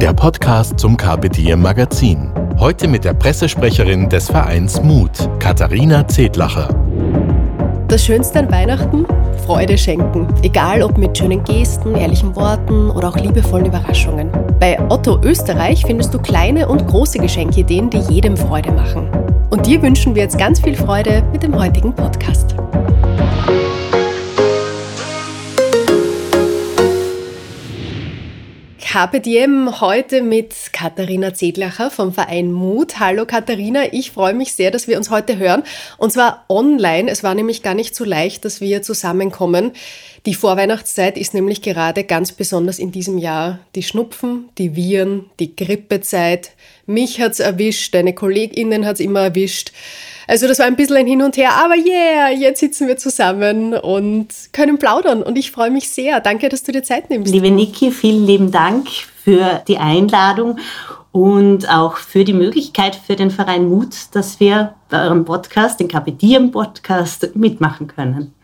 der Podcast zum Carpe Diem Magazin. Heute mit der Pressesprecherin des Vereins Mut, Katharina Zedlacher. Das Schönste an Weihnachten? Freude schenken. Egal ob mit schönen Gesten, ehrlichen Worten oder auch liebevollen Überraschungen. Bei Otto Österreich findest du kleine und große Geschenkideen, die jedem Freude machen. Und dir wünschen wir jetzt ganz viel Freude mit dem heutigen Podcast. Diem heute mit Katharina Zedlacher vom Verein Mut. Hallo Katharina, ich freue mich sehr, dass wir uns heute hören. Und zwar online. Es war nämlich gar nicht so leicht, dass wir zusammenkommen. Die Vorweihnachtszeit ist nämlich gerade ganz besonders in diesem Jahr die Schnupfen, die Viren, die Grippezeit. Mich hat's erwischt, deine KollegInnen hat's immer erwischt. Also das war ein bisschen ein Hin und Her, aber yeah, jetzt sitzen wir zusammen und können plaudern und ich freue mich sehr. Danke, dass du dir Zeit nimmst. Liebe Niki, vielen lieben Dank für die Einladung und auch für die Möglichkeit für den Verein Mut, dass wir bei eurem Podcast, den Kapitieren Podcast, mitmachen können.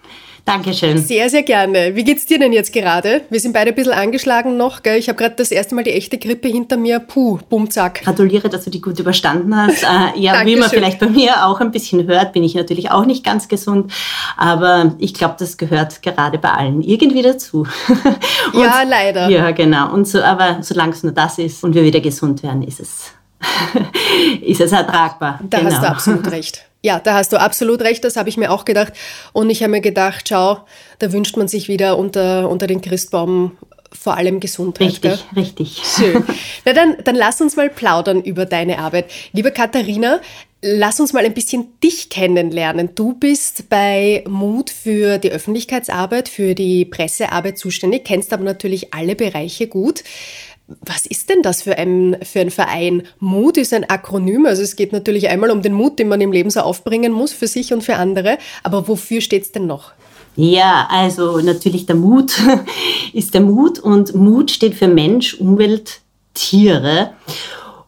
Dankeschön. Sehr, sehr gerne. Wie geht's dir denn jetzt gerade? Wir sind beide ein bisschen angeschlagen noch, gell? Ich habe gerade das erste Mal die echte Grippe hinter mir. Puh, bumm, zack. Gratuliere, dass du die gut überstanden hast. äh, ja, wie man vielleicht bei mir auch ein bisschen hört, bin ich natürlich auch nicht ganz gesund. Aber ich glaube, das gehört gerade bei allen irgendwie dazu. ja, leider. Ja, genau. Und so, aber solange es nur das ist und wir wieder gesund werden, ist es, ist es ertragbar. Da genau. hast du genau. absolut recht. Ja, da hast du absolut recht, das habe ich mir auch gedacht. Und ich habe mir gedacht, schau, da wünscht man sich wieder unter, unter den Christbaum vor allem Gesundheit. Richtig, gell? richtig. Schön. Na dann, dann lass uns mal plaudern über deine Arbeit. Liebe Katharina, lass uns mal ein bisschen dich kennenlernen. Du bist bei Mut für die Öffentlichkeitsarbeit, für die Pressearbeit zuständig, kennst aber natürlich alle Bereiche gut. Was ist denn das für ein, für ein Verein? Mut ist ein Akronym. Also es geht natürlich einmal um den Mut, den man im Leben so aufbringen muss, für sich und für andere. Aber wofür steht es denn noch? Ja, also natürlich der Mut ist der Mut und Mut steht für Mensch, Umwelt, Tiere.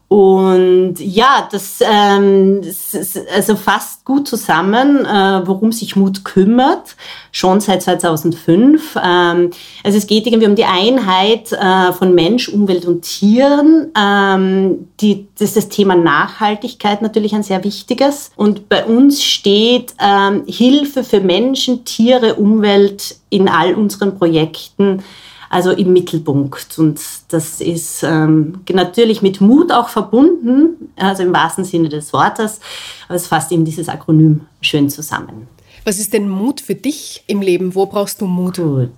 Und ja, das, ähm, das also fasst gut zusammen, äh, worum sich Mut kümmert, schon seit 2005. Ähm, also es geht irgendwie um die Einheit äh, von Mensch, Umwelt und Tieren. Ähm, die, das ist das Thema Nachhaltigkeit natürlich ein sehr wichtiges. Und bei uns steht ähm, Hilfe für Menschen, Tiere, Umwelt in all unseren Projekten also im Mittelpunkt. Und das ist ähm, natürlich mit Mut auch verbunden, also im wahrsten Sinne des Wortes. Aber es fasst eben dieses Akronym schön zusammen. Was ist denn Mut für dich im Leben? Wo brauchst du Mut? Gut.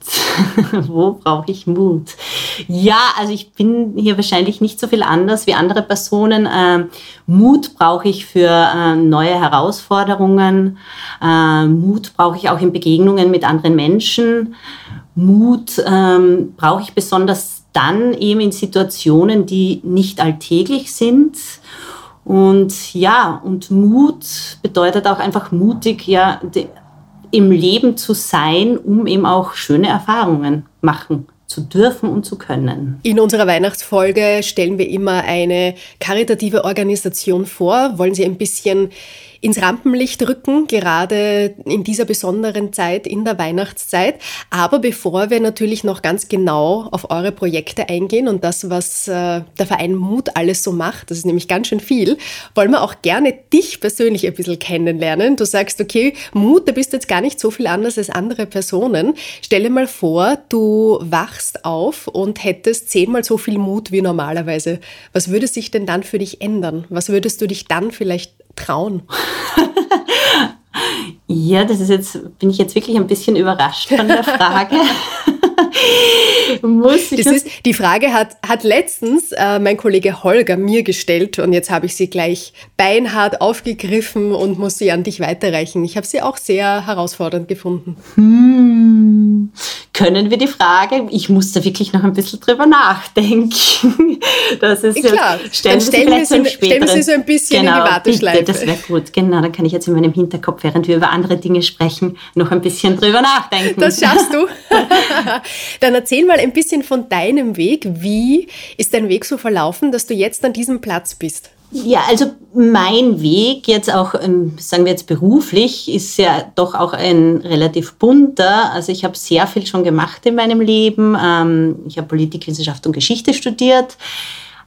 Wo brauche ich Mut? Ja, also ich bin hier wahrscheinlich nicht so viel anders wie andere Personen. Ähm, Mut brauche ich für äh, neue Herausforderungen. Äh, Mut brauche ich auch in Begegnungen mit anderen Menschen. Mut ähm, brauche ich besonders dann eben in Situationen, die nicht alltäglich sind. Und ja, und Mut bedeutet auch einfach mutig, ja, im Leben zu sein, um eben auch schöne Erfahrungen machen zu dürfen und zu können. In unserer Weihnachtsfolge stellen wir immer eine karitative Organisation vor, wollen Sie ein bisschen ins Rampenlicht rücken, gerade in dieser besonderen Zeit, in der Weihnachtszeit. Aber bevor wir natürlich noch ganz genau auf eure Projekte eingehen und das, was äh, der Verein Mut alles so macht, das ist nämlich ganz schön viel, wollen wir auch gerne dich persönlich ein bisschen kennenlernen. Du sagst, okay, Mut, da bist jetzt gar nicht so viel anders als andere Personen. Stell dir mal vor, du wachst auf und hättest zehnmal so viel Mut wie normalerweise. Was würde sich denn dann für dich ändern? Was würdest du dich dann vielleicht trauen? ja, das ist jetzt, bin ich jetzt wirklich ein bisschen überrascht von der Frage. Muss ich das ist, die Frage hat, hat letztens äh, mein Kollege Holger mir gestellt und jetzt habe ich sie gleich beinhart aufgegriffen und muss sie an dich weiterreichen. Ich habe sie auch sehr herausfordernd gefunden. Hm. Können wir die Frage, ich muss da wirklich noch ein bisschen drüber nachdenken. Das ist Klar, ja, stellen, stellen, wir sie, stellen wir sie so ein bisschen genau, in die Warteschleife. Bitte, das wäre gut. Genau, dann kann ich jetzt in meinem Hinterkopf, während wir über andere Dinge sprechen, noch ein bisschen drüber nachdenken. Das schaffst du. dann erzähl mal ein bisschen von deinem Weg. Wie ist dein Weg so verlaufen, dass du jetzt an diesem Platz bist? Ja, also mein Weg jetzt auch, ähm, sagen wir jetzt beruflich, ist ja doch auch ein relativ bunter. Also ich habe sehr viel schon gemacht in meinem Leben. Ähm, ich habe Politikwissenschaft und Geschichte studiert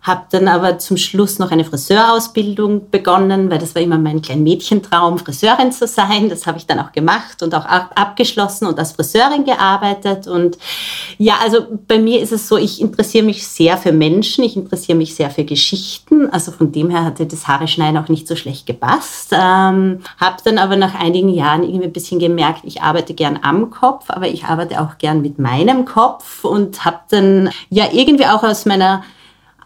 habe dann aber zum Schluss noch eine Friseurausbildung begonnen, weil das war immer mein kleiner Mädchentraum, Friseurin zu sein. Das habe ich dann auch gemacht und auch abgeschlossen und als Friseurin gearbeitet. Und ja, also bei mir ist es so, ich interessiere mich sehr für Menschen, ich interessiere mich sehr für Geschichten. Also von dem her hatte das Haare schneiden auch nicht so schlecht gepasst. Ähm, habe dann aber nach einigen Jahren irgendwie ein bisschen gemerkt, ich arbeite gern am Kopf, aber ich arbeite auch gern mit meinem Kopf und habe dann ja irgendwie auch aus meiner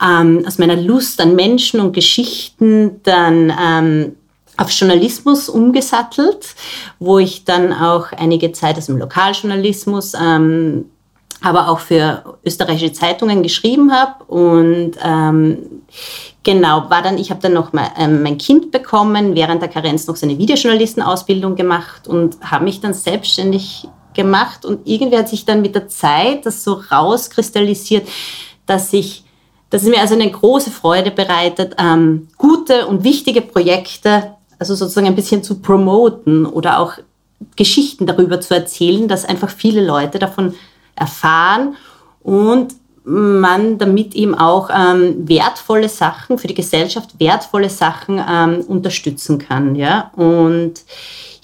ähm, aus meiner Lust an Menschen und Geschichten dann ähm, auf Journalismus umgesattelt, wo ich dann auch einige Zeit aus dem Lokaljournalismus, ähm, aber auch für österreichische Zeitungen geschrieben habe und ähm, genau war dann ich habe dann noch mal, ähm, mein Kind bekommen während der Karenz noch seine Videojournalistenausbildung gemacht und habe mich dann selbstständig gemacht. Und irgendwie hat sich dann mit der Zeit das so rauskristallisiert, dass ich dass es mir also eine große Freude bereitet, ähm, gute und wichtige Projekte, also sozusagen ein bisschen zu promoten oder auch Geschichten darüber zu erzählen, dass einfach viele Leute davon erfahren und man damit eben auch ähm, wertvolle Sachen für die Gesellschaft, wertvolle Sachen ähm, unterstützen kann. Ja? Und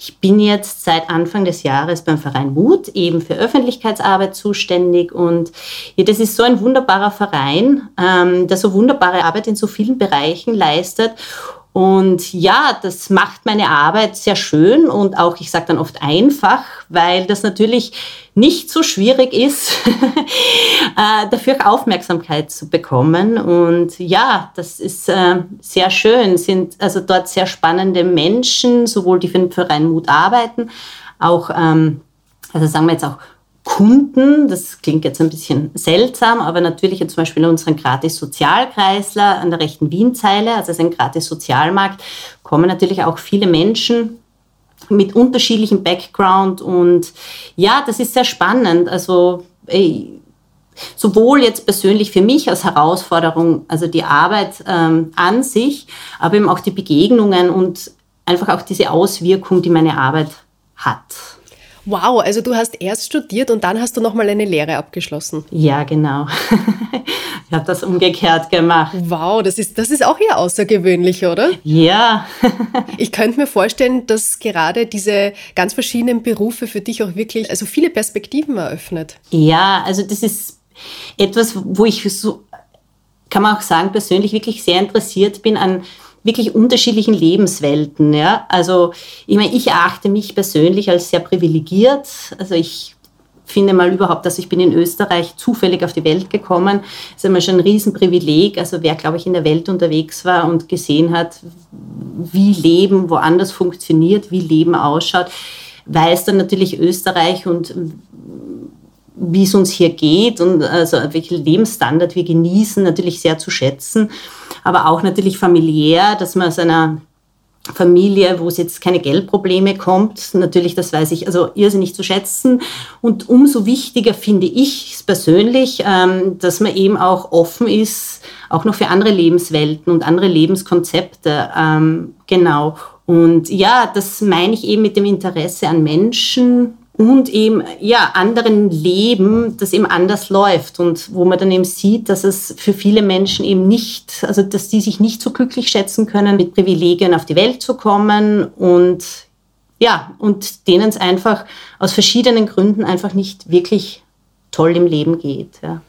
ich bin jetzt seit Anfang des Jahres beim Verein Mut eben für Öffentlichkeitsarbeit zuständig und ja, das ist so ein wunderbarer Verein, ähm, der so wunderbare Arbeit in so vielen Bereichen leistet und ja, das macht meine Arbeit sehr schön und auch, ich sage dann oft einfach, weil das natürlich nicht so schwierig ist, äh, dafür Aufmerksamkeit zu bekommen. Und ja, das ist äh, sehr schön, sind also dort sehr spannende Menschen, sowohl die für den Verein Mut arbeiten, auch, ähm, also sagen wir jetzt auch Kunden, das klingt jetzt ein bisschen seltsam, aber natürlich zum Beispiel in unseren Gratis-Sozialkreisler an der rechten Wienzeile, also es ist ein Gratis-Sozialmarkt, kommen natürlich auch viele Menschen mit unterschiedlichem Background und ja, das ist sehr spannend. Also ey, sowohl jetzt persönlich für mich als Herausforderung, also die Arbeit ähm, an sich, aber eben auch die Begegnungen und einfach auch diese Auswirkung, die meine Arbeit hat. Wow, also du hast erst studiert und dann hast du nochmal eine Lehre abgeschlossen. Ja, genau. ich habe das umgekehrt gemacht. Wow, das ist, das ist auch eher außergewöhnlich, oder? Ja. ich könnte mir vorstellen, dass gerade diese ganz verschiedenen Berufe für dich auch wirklich also viele Perspektiven eröffnet. Ja, also das ist etwas, wo ich so, kann man auch sagen, persönlich wirklich sehr interessiert bin an wirklich unterschiedlichen Lebenswelten. Ja? Also ich meine, ich erachte mich persönlich als sehr privilegiert. Also ich finde mal überhaupt, dass ich bin in Österreich zufällig auf die Welt gekommen. Das ist immer schon ein Riesenprivileg. Also wer, glaube ich, in der Welt unterwegs war und gesehen hat, wie Leben woanders funktioniert, wie Leben ausschaut, weiß dann natürlich Österreich und wie es uns hier geht und also welchen Lebensstandard wir genießen, natürlich sehr zu schätzen. Aber auch natürlich familiär, dass man aus einer Familie, wo es jetzt keine Geldprobleme kommt, natürlich, das weiß ich, also irrsinnig zu schätzen. Und umso wichtiger finde ich es persönlich, ähm, dass man eben auch offen ist, auch noch für andere Lebenswelten und andere Lebenskonzepte. Ähm, genau. Und ja, das meine ich eben mit dem Interesse an Menschen und eben ja anderen Leben, das eben anders läuft und wo man dann eben sieht, dass es für viele Menschen eben nicht, also dass die sich nicht so glücklich schätzen können, mit Privilegien auf die Welt zu kommen und ja, und denen es einfach aus verschiedenen Gründen einfach nicht wirklich toll im Leben geht. Ja.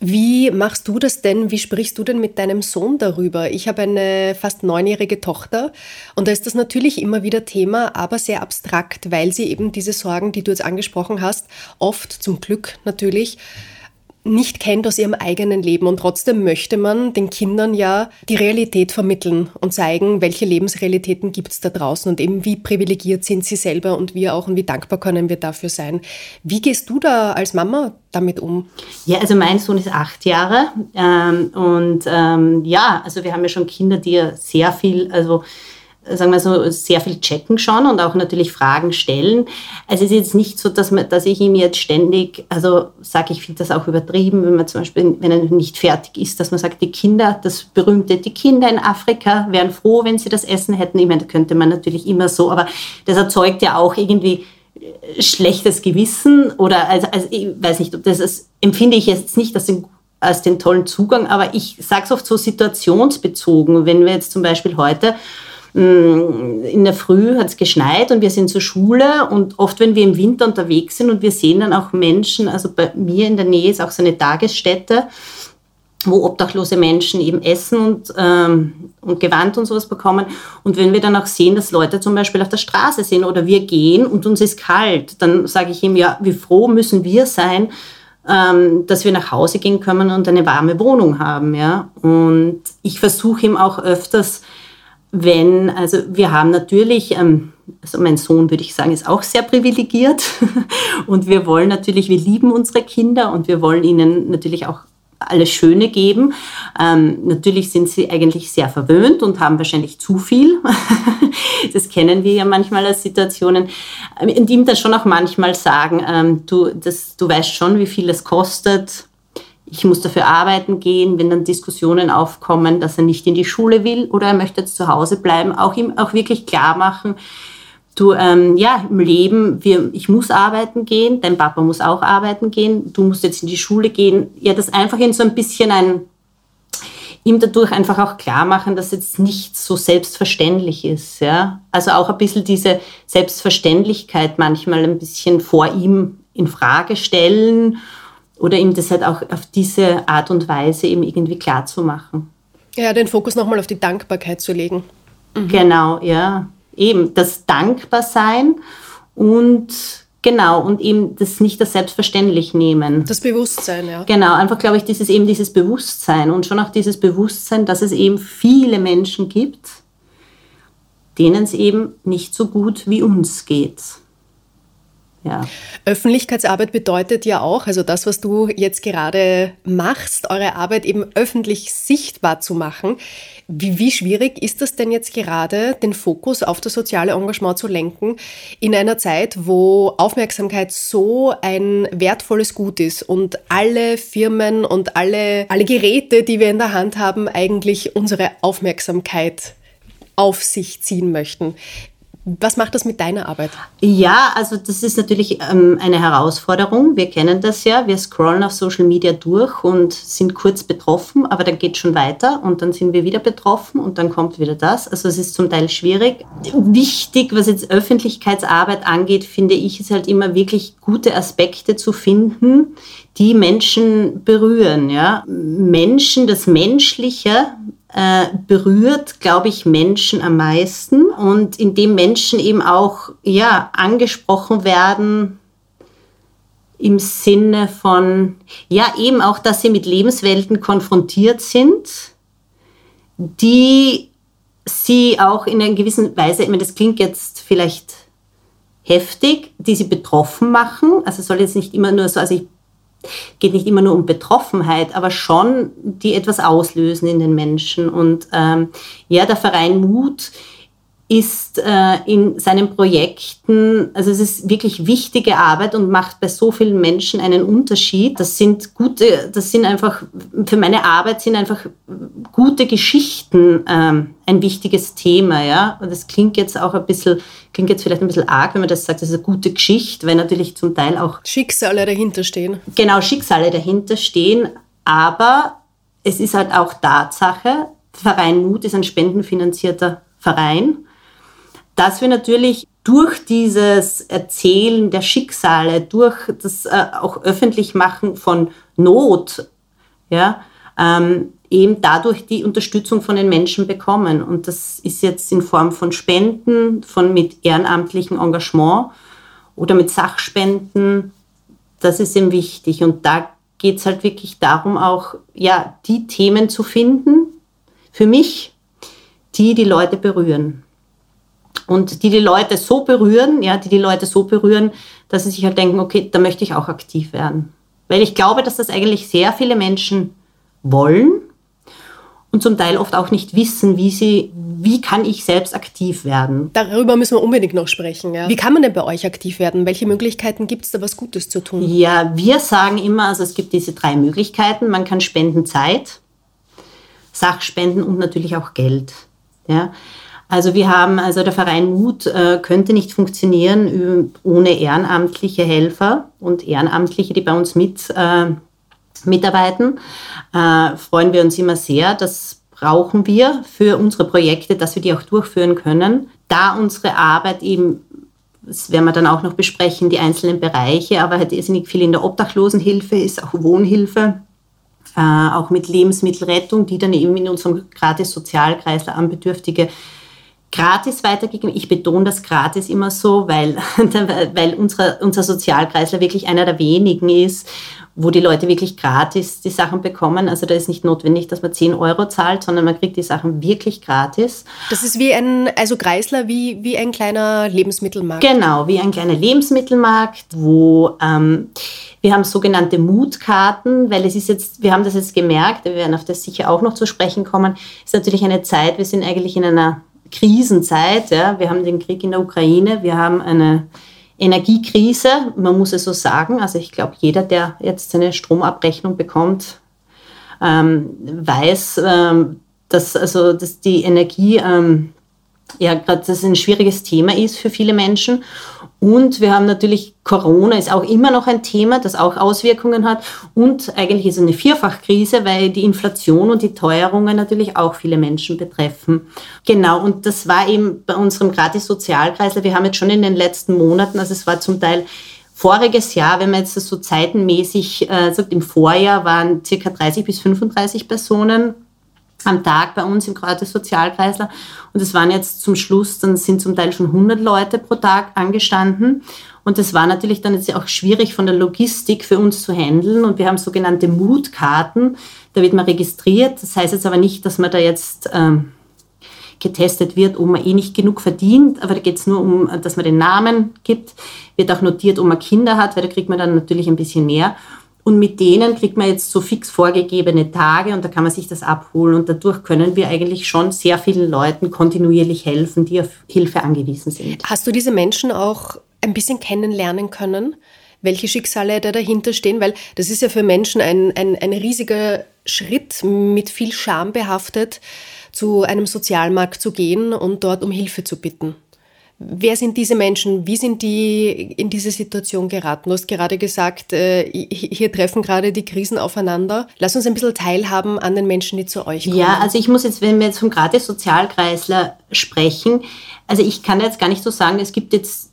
Wie machst du das denn? Wie sprichst du denn mit deinem Sohn darüber? Ich habe eine fast neunjährige Tochter und da ist das natürlich immer wieder Thema, aber sehr abstrakt, weil sie eben diese Sorgen, die du jetzt angesprochen hast, oft zum Glück natürlich nicht kennt aus ihrem eigenen Leben. Und trotzdem möchte man den Kindern ja die Realität vermitteln und zeigen, welche Lebensrealitäten gibt es da draußen und eben wie privilegiert sind sie selber und wir auch und wie dankbar können wir dafür sein. Wie gehst du da als Mama damit um? Ja, also mein Sohn ist acht Jahre ähm, und ähm, ja, also wir haben ja schon Kinder, die ja sehr viel, also sagen wir so, sehr viel checken schon und auch natürlich Fragen stellen. Also es ist jetzt nicht so, dass, man, dass ich ihm jetzt ständig, also sage ich, finde das auch übertrieben, wenn man zum Beispiel, wenn er nicht fertig ist, dass man sagt, die Kinder, das berühmte, die Kinder in Afrika wären froh, wenn sie das Essen hätten. Ich meine, könnte man natürlich immer so, aber das erzeugt ja auch irgendwie äh, schlechtes Gewissen oder, also, also ich weiß nicht, das ist, empfinde ich jetzt nicht als den als den tollen Zugang, aber ich sage es oft so situationsbezogen. Wenn wir jetzt zum Beispiel heute in der Früh hat es geschneit und wir sind zur Schule und oft, wenn wir im Winter unterwegs sind und wir sehen dann auch Menschen, also bei mir in der Nähe ist auch so eine Tagesstätte, wo obdachlose Menschen eben Essen und, ähm, und Gewand und sowas bekommen. Und wenn wir dann auch sehen, dass Leute zum Beispiel auf der Straße sind oder wir gehen und uns ist kalt, dann sage ich ihm, ja, wie froh müssen wir sein, ähm, dass wir nach Hause gehen können und eine warme Wohnung haben. Ja? Und ich versuche ihm auch öfters, wenn, also wir haben natürlich, ähm, also mein Sohn würde ich sagen, ist auch sehr privilegiert und wir wollen natürlich, wir lieben unsere Kinder und wir wollen ihnen natürlich auch alles Schöne geben. Ähm, natürlich sind sie eigentlich sehr verwöhnt und haben wahrscheinlich zu viel. das kennen wir ja manchmal als Situationen. Und ähm, ihm dann schon auch manchmal sagen, ähm, du, das, du weißt schon, wie viel es kostet, ich muss dafür arbeiten gehen, wenn dann Diskussionen aufkommen, dass er nicht in die Schule will oder er möchte jetzt zu Hause bleiben, auch ihm auch wirklich klar machen, du, ähm, ja, im Leben, wir, ich muss arbeiten gehen, dein Papa muss auch arbeiten gehen, du musst jetzt in die Schule gehen. Ja, das einfach in so ein bisschen ein, ihm dadurch einfach auch klar machen, dass jetzt nicht so selbstverständlich ist, ja. Also auch ein bisschen diese Selbstverständlichkeit manchmal ein bisschen vor ihm in Frage stellen oder ihm das halt auch auf diese Art und Weise eben irgendwie klar zu machen. Ja, den Fokus nochmal auf die Dankbarkeit zu legen. Mhm. Genau, ja. Eben das Dankbarsein und genau, und eben das nicht das selbstverständlich nehmen. Das Bewusstsein, ja. Genau, einfach glaube ich, dieses eben dieses Bewusstsein und schon auch dieses Bewusstsein, dass es eben viele Menschen gibt, denen es eben nicht so gut wie uns geht. Ja. Öffentlichkeitsarbeit bedeutet ja auch, also das, was du jetzt gerade machst, eure Arbeit eben öffentlich sichtbar zu machen. Wie, wie schwierig ist das denn jetzt gerade, den Fokus auf das soziale Engagement zu lenken, in einer Zeit, wo Aufmerksamkeit so ein wertvolles Gut ist und alle Firmen und alle, alle Geräte, die wir in der Hand haben, eigentlich unsere Aufmerksamkeit auf sich ziehen möchten. Was macht das mit deiner Arbeit? Ja, also das ist natürlich ähm, eine Herausforderung. Wir kennen das ja. Wir scrollen auf Social Media durch und sind kurz betroffen, aber dann geht es schon weiter und dann sind wir wieder betroffen und dann kommt wieder das. Also es ist zum Teil schwierig. Wichtig, was jetzt Öffentlichkeitsarbeit angeht, finde ich, ist halt immer wirklich gute Aspekte zu finden, die Menschen berühren. Ja? Menschen, das Menschliche äh, berührt, glaube ich, Menschen am meisten und indem Menschen eben auch ja, angesprochen werden im Sinne von, ja, eben auch, dass sie mit Lebenswelten konfrontiert sind, die sie auch in einer gewissen Weise, ich meine, das klingt jetzt vielleicht heftig, die sie betroffen machen. Also soll jetzt nicht immer nur so, also ich geht nicht immer nur um Betroffenheit, aber schon die etwas auslösen in den Menschen. Und ähm, ja, der Verein Mut ist äh, in seinen Projekten, also es ist wirklich wichtige Arbeit und macht bei so vielen Menschen einen Unterschied. Das sind gute, das sind einfach, für meine Arbeit sind einfach gute Geschichten ähm, ein wichtiges Thema, ja. Und das klingt jetzt auch ein bisschen, klingt jetzt vielleicht ein bisschen arg, wenn man das sagt, das ist eine gute Geschichte, weil natürlich zum Teil auch Schicksale dahinter stehen. Genau, Schicksale dahinter stehen, aber es ist halt auch Tatsache, Verein Mut ist ein spendenfinanzierter Verein dass wir natürlich durch dieses Erzählen der Schicksale, durch das äh, auch öffentlich machen von Not, ja, ähm, eben dadurch die Unterstützung von den Menschen bekommen. Und das ist jetzt in Form von Spenden, von mit ehrenamtlichem Engagement oder mit Sachspenden. Das ist eben wichtig. Und da geht es halt wirklich darum, auch ja, die Themen zu finden, für mich, die die Leute berühren. Und die die Leute so berühren, ja, die die Leute so berühren, dass sie sich halt denken, okay, da möchte ich auch aktiv werden. Weil ich glaube, dass das eigentlich sehr viele Menschen wollen und zum Teil oft auch nicht wissen, wie sie, wie kann ich selbst aktiv werden. Darüber müssen wir unbedingt noch sprechen. Ja. Wie kann man denn bei euch aktiv werden? Welche Möglichkeiten gibt es da, was Gutes zu tun? Ja, wir sagen immer, also es gibt diese drei Möglichkeiten. Man kann spenden Zeit, Sachspenden und natürlich auch Geld. Ja. Also wir haben, also der Verein Mut äh, könnte nicht funktionieren ohne ehrenamtliche Helfer und Ehrenamtliche, die bei uns mit äh, mitarbeiten. Äh, freuen wir uns immer sehr. Das brauchen wir für unsere Projekte, dass wir die auch durchführen können. Da unsere Arbeit eben, das werden wir dann auch noch besprechen, die einzelnen Bereiche, aber halt irrsinnig viel in der Obdachlosenhilfe ist, auch Wohnhilfe. Äh, auch mit Lebensmittelrettung, die dann eben in unserem gratis Sozialkreisler an Bedürftige gratis weitergegeben. Ich betone das gratis immer so, weil, weil unsere, unser Sozialkreisler wirklich einer der wenigen ist, wo die Leute wirklich gratis die Sachen bekommen. Also da ist nicht notwendig, dass man 10 Euro zahlt, sondern man kriegt die Sachen wirklich gratis. Das ist wie ein, also Kreisler, wie, wie ein kleiner Lebensmittelmarkt. Genau, wie ein kleiner Lebensmittelmarkt, wo ähm, wir haben sogenannte Mutkarten, weil es ist jetzt, wir haben das jetzt gemerkt, wir werden auf das sicher auch noch zu sprechen kommen, ist natürlich eine Zeit, wir sind eigentlich in einer Krisenzeit. Ja. Wir haben den Krieg in der Ukraine, wir haben eine Energiekrise, man muss es so sagen. Also ich glaube, jeder, der jetzt seine Stromabrechnung bekommt, ähm, weiß, ähm, dass, also, dass die Energie ähm, ja gerade ein schwieriges Thema ist für viele Menschen. Und wir haben natürlich Corona ist auch immer noch ein Thema, das auch Auswirkungen hat. Und eigentlich ist es eine Vierfachkrise, weil die Inflation und die Teuerungen natürlich auch viele Menschen betreffen. Genau, und das war eben bei unserem gratis Sozialkreisler. Wir haben jetzt schon in den letzten Monaten, also es war zum Teil voriges Jahr, wenn man jetzt das so zeitenmäßig äh, sagt, im Vorjahr waren circa 30 bis 35 Personen am Tag bei uns im gratis Sozialkreisler. Und es waren jetzt zum Schluss, dann sind zum Teil schon 100 Leute pro Tag angestanden. Und das war natürlich dann jetzt auch schwierig von der Logistik für uns zu handeln. Und wir haben sogenannte Mutkarten. Da wird man registriert. Das heißt jetzt aber nicht, dass man da jetzt ähm, getestet wird, ob man eh nicht genug verdient. Aber da geht es nur um, dass man den Namen gibt. Wird auch notiert, ob man Kinder hat, weil da kriegt man dann natürlich ein bisschen mehr. Und mit denen kriegt man jetzt so fix vorgegebene Tage und da kann man sich das abholen. Und dadurch können wir eigentlich schon sehr vielen Leuten kontinuierlich helfen, die auf Hilfe angewiesen sind. Hast du diese Menschen auch ein bisschen kennenlernen können? Welche Schicksale da dahinter stehen? Weil das ist ja für Menschen ein, ein, ein riesiger Schritt mit viel Scham behaftet, zu einem Sozialmarkt zu gehen und dort um Hilfe zu bitten. Wer sind diese Menschen? Wie sind die in diese Situation geraten? Du hast gerade gesagt, äh, hier treffen gerade die Krisen aufeinander. Lass uns ein bisschen teilhaben an den Menschen, die zu euch kommen. Ja, also ich muss jetzt, wenn wir jetzt vom gratis Sozialkreisler sprechen, also ich kann jetzt gar nicht so sagen, es gibt jetzt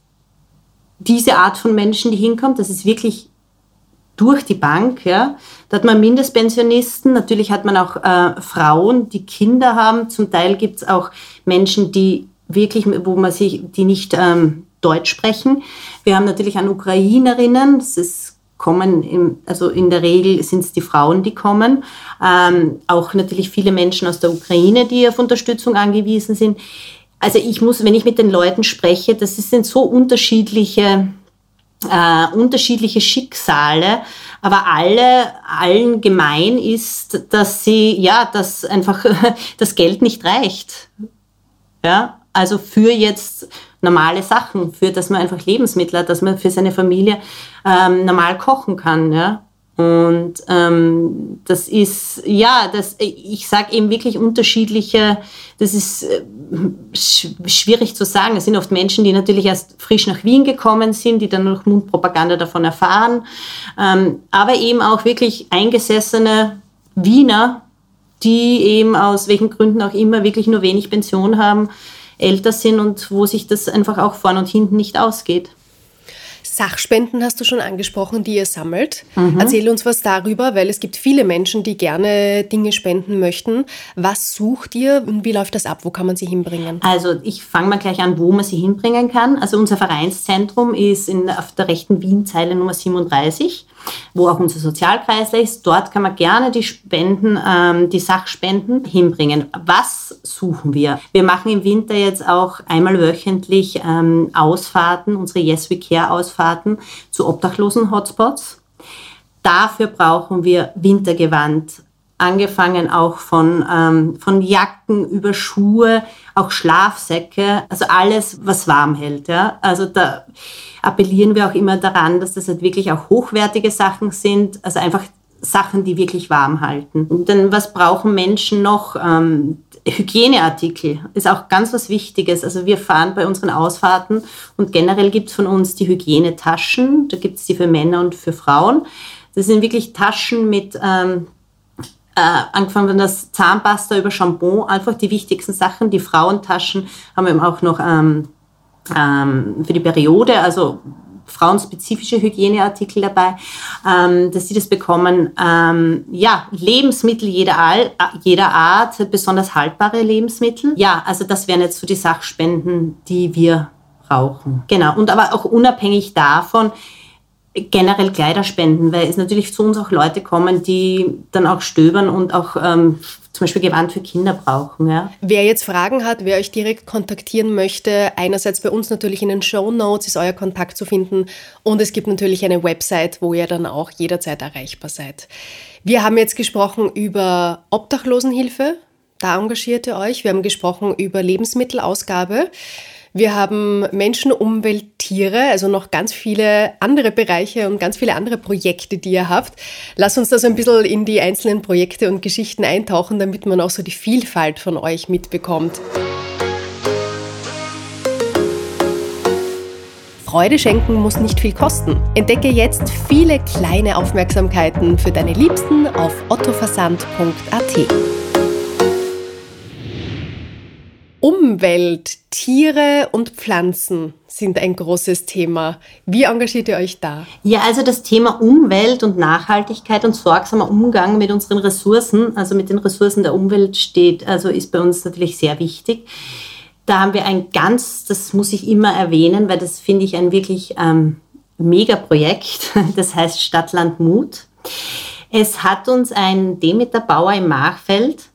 diese Art von Menschen, die hinkommt. Das ist wirklich durch die Bank. Ja. Da hat man Mindestpensionisten, natürlich hat man auch äh, Frauen, die Kinder haben. Zum Teil gibt es auch Menschen, die wirklich, wo man sich, die nicht ähm, Deutsch sprechen. Wir haben natürlich an Ukrainerinnen, das ist kommen, im, also in der Regel sind es die Frauen, die kommen. Ähm, auch natürlich viele Menschen aus der Ukraine, die auf Unterstützung angewiesen sind. Also ich muss, wenn ich mit den Leuten spreche, das sind so unterschiedliche, äh, unterschiedliche Schicksale, aber alle, allen gemein ist, dass sie, ja, dass einfach das Geld nicht reicht. Ja, also für jetzt normale Sachen, für dass man einfach Lebensmittel hat, dass man für seine Familie ähm, normal kochen kann. Ja? Und ähm, das ist, ja, das, ich sage eben wirklich unterschiedliche, das ist äh, schwierig zu sagen. Es sind oft Menschen, die natürlich erst frisch nach Wien gekommen sind, die dann durch Mundpropaganda davon erfahren, ähm, aber eben auch wirklich eingesessene Wiener, die eben aus welchen Gründen auch immer wirklich nur wenig Pension haben, älter sind und wo sich das einfach auch vorne und hinten nicht ausgeht. Sachspenden hast du schon angesprochen, die ihr sammelt. Mhm. Erzähl uns was darüber, weil es gibt viele Menschen, die gerne Dinge spenden möchten. Was sucht ihr und wie läuft das ab? Wo kann man sie hinbringen? Also ich fange mal gleich an, wo man sie hinbringen kann. Also unser Vereinszentrum ist in, auf der rechten Wien-Zeile Nummer 37 wo auch unser Sozialkreisler ist. Dort kann man gerne die Spenden, ähm, die Sachspenden hinbringen. Was suchen wir? Wir machen im Winter jetzt auch einmal wöchentlich ähm, Ausfahrten, unsere Yes We Care Ausfahrten zu obdachlosen Hotspots. Dafür brauchen wir Wintergewand, angefangen auch von, ähm, von Jacken über Schuhe, auch Schlafsäcke, also alles, was warm hält. Ja? Also da appellieren wir auch immer daran, dass das halt wirklich auch hochwertige Sachen sind, also einfach Sachen, die wirklich warm halten. Und dann, was brauchen Menschen noch? Ähm, Hygieneartikel ist auch ganz was Wichtiges. Also wir fahren bei unseren Ausfahrten und generell gibt es von uns die Hygienetaschen. Da gibt es die für Männer und für Frauen. Das sind wirklich Taschen mit ähm, äh, angefangen von das Zahnpasta über Shampoo, einfach die wichtigsten Sachen. Die Frauentaschen haben eben auch noch ähm, ähm, für die Periode, also frauenspezifische Hygieneartikel dabei, ähm, dass sie das bekommen. Ähm, ja, Lebensmittel jeder, Al jeder Art, besonders haltbare Lebensmittel. Ja, also das wären jetzt so die Sachspenden, die wir brauchen. Genau. Und aber auch unabhängig davon, generell Kleider spenden, weil es natürlich zu uns auch Leute kommen, die dann auch stöbern und auch ähm, zum Beispiel Gewand für Kinder brauchen. Ja. Wer jetzt Fragen hat, wer euch direkt kontaktieren möchte, einerseits bei uns natürlich in den Show Notes ist euer Kontakt zu finden und es gibt natürlich eine Website, wo ihr dann auch jederzeit erreichbar seid. Wir haben jetzt gesprochen über Obdachlosenhilfe, da engagiert ihr euch. Wir haben gesprochen über Lebensmittelausgabe. Wir haben Menschen, Umwelt, Tiere, also noch ganz viele andere Bereiche und ganz viele andere Projekte, die ihr habt. Lass uns da so ein bisschen in die einzelnen Projekte und Geschichten eintauchen, damit man auch so die Vielfalt von euch mitbekommt. Freude schenken muss nicht viel kosten. Entdecke jetzt viele kleine Aufmerksamkeiten für deine Liebsten auf ottoversand.at. Umwelt, Tiere und Pflanzen sind ein großes Thema. Wie engagiert ihr euch da? Ja, also das Thema Umwelt und Nachhaltigkeit und sorgsamer Umgang mit unseren Ressourcen, also mit den Ressourcen der Umwelt steht, also ist bei uns natürlich sehr wichtig. Da haben wir ein ganz, das muss ich immer erwähnen, weil das finde ich ein wirklich ähm, Megaprojekt, das heißt Stadtland Mut. Es hat uns ein Demeter-Bauer im Machfeld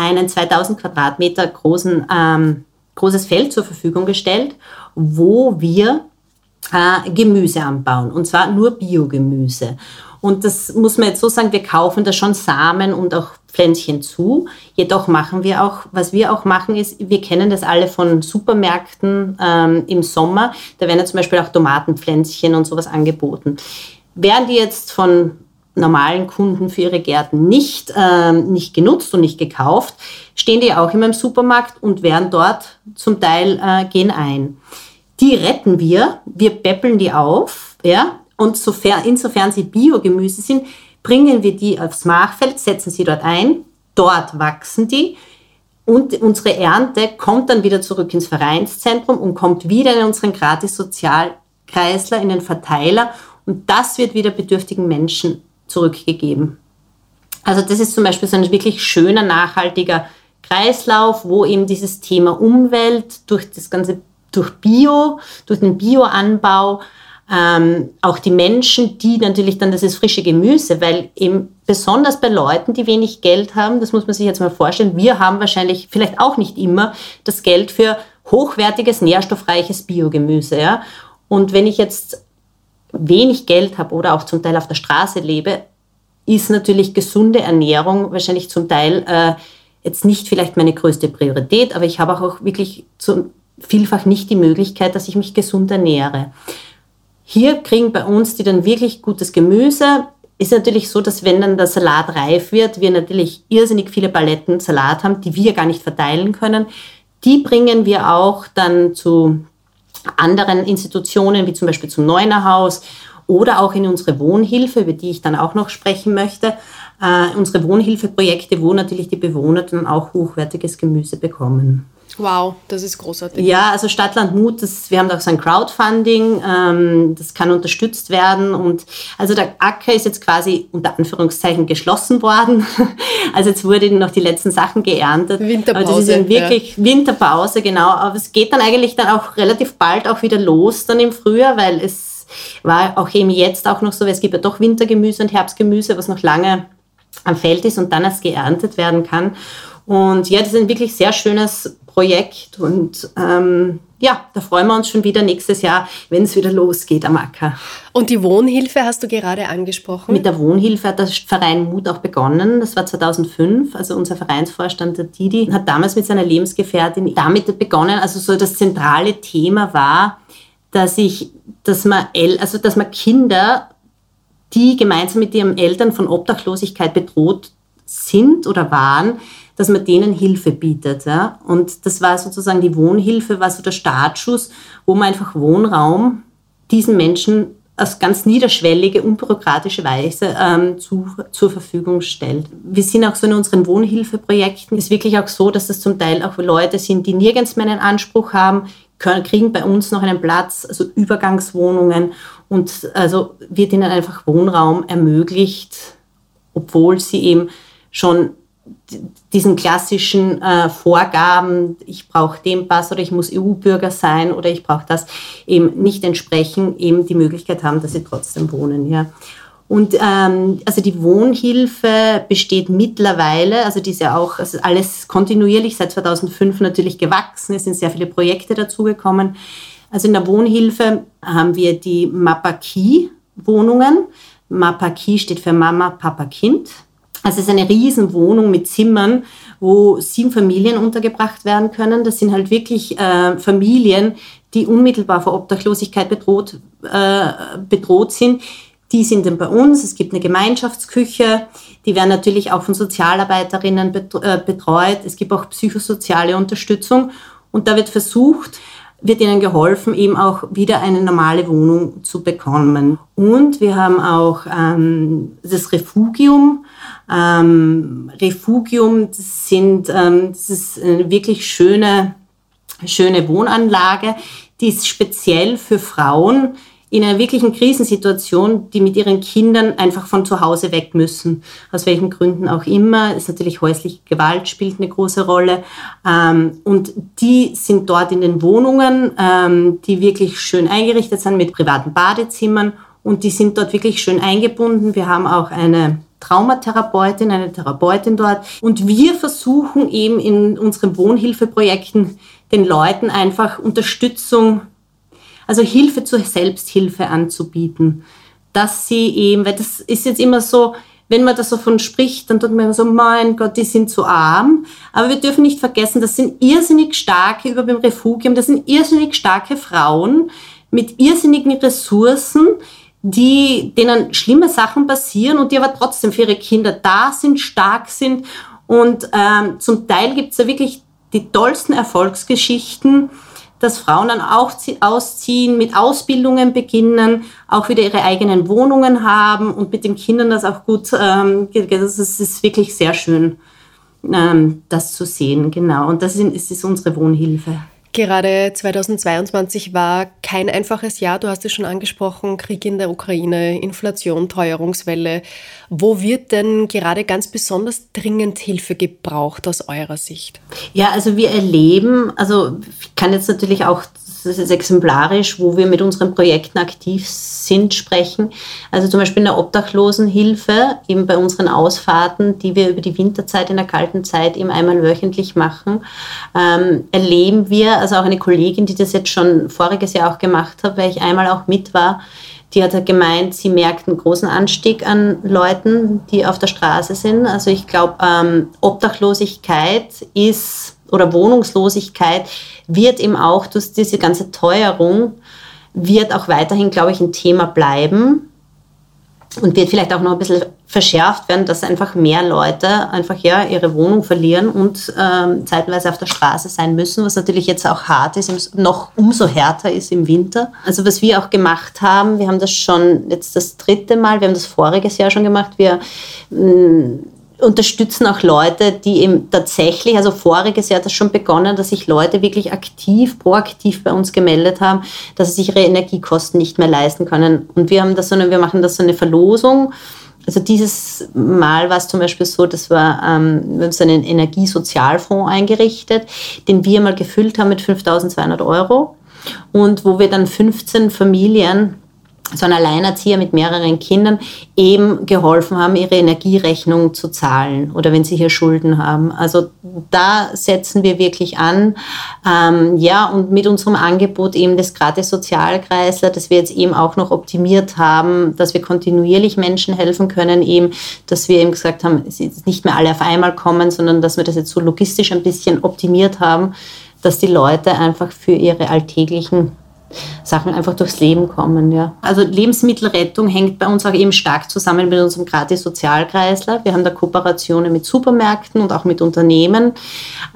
einen 2000 Quadratmeter großen, ähm, großes Feld zur Verfügung gestellt, wo wir äh, Gemüse anbauen und zwar nur Biogemüse. Und das muss man jetzt so sagen, wir kaufen da schon Samen und auch Pflänzchen zu. Jedoch machen wir auch, was wir auch machen ist, wir kennen das alle von Supermärkten ähm, im Sommer. Da werden ja zum Beispiel auch Tomatenpflänzchen und sowas angeboten. Werden die jetzt von normalen Kunden für ihre Gärten nicht, äh, nicht genutzt und nicht gekauft, stehen die auch immer im Supermarkt und werden dort zum Teil äh, gehen ein. Die retten wir, wir beppeln die auf, ja, und sofern, insofern sie Biogemüse sind, bringen wir die aufs Machfeld, setzen sie dort ein, dort wachsen die und unsere Ernte kommt dann wieder zurück ins Vereinszentrum und kommt wieder in unseren Gratis-Sozialkreisler, in den Verteiler und das wird wieder bedürftigen Menschen zurückgegeben. Also das ist zum Beispiel so ein wirklich schöner, nachhaltiger Kreislauf, wo eben dieses Thema Umwelt durch das ganze, durch Bio, durch den Bioanbau, ähm, auch die Menschen, die natürlich dann das ist frische Gemüse, weil eben besonders bei Leuten, die wenig Geld haben, das muss man sich jetzt mal vorstellen, wir haben wahrscheinlich vielleicht auch nicht immer das Geld für hochwertiges, nährstoffreiches Biogemüse. Ja? Und wenn ich jetzt wenig Geld habe oder auch zum Teil auf der Straße lebe, ist natürlich gesunde Ernährung wahrscheinlich zum Teil äh, jetzt nicht vielleicht meine größte Priorität, aber ich habe auch wirklich zum, vielfach nicht die Möglichkeit, dass ich mich gesund ernähre. Hier kriegen bei uns die dann wirklich gutes Gemüse. Ist natürlich so, dass wenn dann der Salat reif wird, wir natürlich irrsinnig viele Paletten Salat haben, die wir gar nicht verteilen können. Die bringen wir auch dann zu anderen Institutionen, wie zum Beispiel zum Neunerhaus oder auch in unsere Wohnhilfe, über die ich dann auch noch sprechen möchte. Äh, unsere Wohnhilfeprojekte, wo natürlich die Bewohner dann auch hochwertiges Gemüse bekommen. Wow, das ist großartig. Ja, also Stadtland Mut, das, wir haben da auch so ein Crowdfunding, ähm, das kann unterstützt werden. Und also der Acker ist jetzt quasi unter Anführungszeichen geschlossen worden. Also jetzt wurden noch die letzten Sachen geerntet. Winterpause. Aber das ist wirklich ja. Winterpause, genau. Aber es geht dann eigentlich dann auch relativ bald auch wieder los, dann im Frühjahr, weil es war auch eben jetzt auch noch so, weil es gibt ja doch Wintergemüse und Herbstgemüse, was noch lange am Feld ist und dann erst geerntet werden kann. Und ja, das ist ein wirklich sehr schönes Projekt und ähm, ja, da freuen wir uns schon wieder nächstes Jahr, wenn es wieder losgeht am Acker. Und die Wohnhilfe hast du gerade angesprochen? Mit der Wohnhilfe hat der Verein Mut auch begonnen. Das war 2005. Also unser Vereinsvorstand, der Didi, hat damals mit seiner Lebensgefährtin damit begonnen. Also so das zentrale Thema war, dass ich, dass man, also dass man Kinder, die gemeinsam mit ihren Eltern von Obdachlosigkeit bedroht sind oder waren, dass man denen Hilfe bietet. Ja? Und das war sozusagen die Wohnhilfe, war so der Startschuss, wo man einfach Wohnraum diesen Menschen aus ganz niederschwellige, unbürokratische Weise ähm, zu, zur Verfügung stellt. Wir sind auch so in unseren Wohnhilfeprojekten, ist wirklich auch so, dass das zum Teil auch Leute sind, die nirgends mehr einen Anspruch haben, können, kriegen bei uns noch einen Platz, also Übergangswohnungen und also wird ihnen einfach Wohnraum ermöglicht, obwohl sie eben schon diesen klassischen äh, Vorgaben, ich brauche den Pass oder ich muss EU-Bürger sein oder ich brauche das, eben nicht entsprechen, eben die Möglichkeit haben, dass sie trotzdem wohnen. Ja. Und ähm, also die Wohnhilfe besteht mittlerweile, also die ist ja auch also alles kontinuierlich seit 2005 natürlich gewachsen, es sind sehr viele Projekte dazugekommen. Also in der Wohnhilfe haben wir die Mapaki-Wohnungen. Mapaki steht für Mama, Papa, Kind. Also es ist eine Riesenwohnung mit Zimmern, wo sieben Familien untergebracht werden können. Das sind halt wirklich äh, Familien, die unmittelbar vor Obdachlosigkeit bedroht, äh, bedroht sind. Die sind dann bei uns. Es gibt eine Gemeinschaftsküche. Die werden natürlich auch von Sozialarbeiterinnen äh, betreut. Es gibt auch psychosoziale Unterstützung. Und da wird versucht, wird ihnen geholfen, eben auch wieder eine normale Wohnung zu bekommen. Und wir haben auch ähm, das Refugium. Ähm, Refugium das sind, ähm, das ist eine wirklich schöne, schöne Wohnanlage, die ist speziell für Frauen, in einer wirklichen Krisensituation, die mit ihren Kindern einfach von zu Hause weg müssen. Aus welchen Gründen auch immer. Ist natürlich häusliche Gewalt spielt eine große Rolle. Ähm, und die sind dort in den Wohnungen, ähm, die wirklich schön eingerichtet sind mit privaten Badezimmern und die sind dort wirklich schön eingebunden. Wir haben auch eine Traumatherapeutin, eine Therapeutin dort. Und wir versuchen eben in unseren Wohnhilfeprojekten den Leuten einfach Unterstützung also Hilfe zur Selbsthilfe anzubieten. Dass sie eben, weil das ist jetzt immer so, wenn man da so von spricht, dann tut man immer so, mein Gott, die sind zu arm. Aber wir dürfen nicht vergessen, das sind irrsinnig starke, über dem Refugium, das sind irrsinnig starke Frauen mit irrsinnigen Ressourcen, die, denen schlimme Sachen passieren und die aber trotzdem für ihre Kinder da sind, stark sind. Und ähm, zum Teil gibt es ja wirklich die tollsten Erfolgsgeschichten, dass Frauen dann auch ausziehen, mit Ausbildungen beginnen, auch wieder ihre eigenen Wohnungen haben und mit den Kindern das auch gut, ähm, das ist wirklich sehr schön, ähm, das zu sehen, genau. Und das ist, ist unsere Wohnhilfe. Gerade 2022 war kein einfaches Jahr. Du hast es schon angesprochen, Krieg in der Ukraine, Inflation, Teuerungswelle. Wo wird denn gerade ganz besonders dringend Hilfe gebraucht aus eurer Sicht? Ja, also wir erleben, also ich kann jetzt natürlich auch das ist exemplarisch, wo wir mit unseren Projekten aktiv sind, sprechen. Also zum Beispiel in der Obdachlosenhilfe, eben bei unseren Ausfahrten, die wir über die Winterzeit in der kalten Zeit eben einmal wöchentlich machen, ähm, erleben wir, also auch eine Kollegin, die das jetzt schon voriges Jahr auch gemacht hat, weil ich einmal auch mit war, die hat gemeint, sie merkt einen großen Anstieg an Leuten, die auf der Straße sind. Also ich glaube, ähm, Obdachlosigkeit ist oder Wohnungslosigkeit wird eben auch durch diese ganze Teuerung, wird auch weiterhin, glaube ich, ein Thema bleiben und wird vielleicht auch noch ein bisschen verschärft werden, dass einfach mehr Leute einfach ja ihre Wohnung verlieren und ähm, zeitweise auf der Straße sein müssen, was natürlich jetzt auch hart ist, noch umso härter ist im Winter. Also was wir auch gemacht haben, wir haben das schon jetzt das dritte Mal, wir haben das voriges Jahr schon gemacht, wir mh, mm, unterstützen auch Leute, die eben tatsächlich, also voriges Jahr hat das schon begonnen, dass sich Leute wirklich aktiv, proaktiv bei uns gemeldet haben, dass sie sich ihre Energiekosten nicht mehr leisten können. Und wir haben das so wir machen das so eine Verlosung. Also dieses Mal war es zum Beispiel so, das war, ähm, wir haben so einen Energiesozialfonds eingerichtet, den wir mal gefüllt haben mit 5200 Euro und wo wir dann 15 Familien so ein Alleinerzieher mit mehreren Kindern eben geholfen haben, ihre Energierechnung zu zahlen oder wenn sie hier Schulden haben. Also da setzen wir wirklich an. Ähm, ja, und mit unserem Angebot eben des gratis Sozialkreisler, das wir jetzt eben auch noch optimiert haben, dass wir kontinuierlich Menschen helfen können, eben, dass wir eben gesagt haben, nicht mehr alle auf einmal kommen, sondern dass wir das jetzt so logistisch ein bisschen optimiert haben, dass die Leute einfach für ihre alltäglichen Sachen einfach durchs Leben kommen. Ja. Also Lebensmittelrettung hängt bei uns auch eben stark zusammen mit unserem gratis Sozialkreisler. Wir haben da Kooperationen mit Supermärkten und auch mit Unternehmen,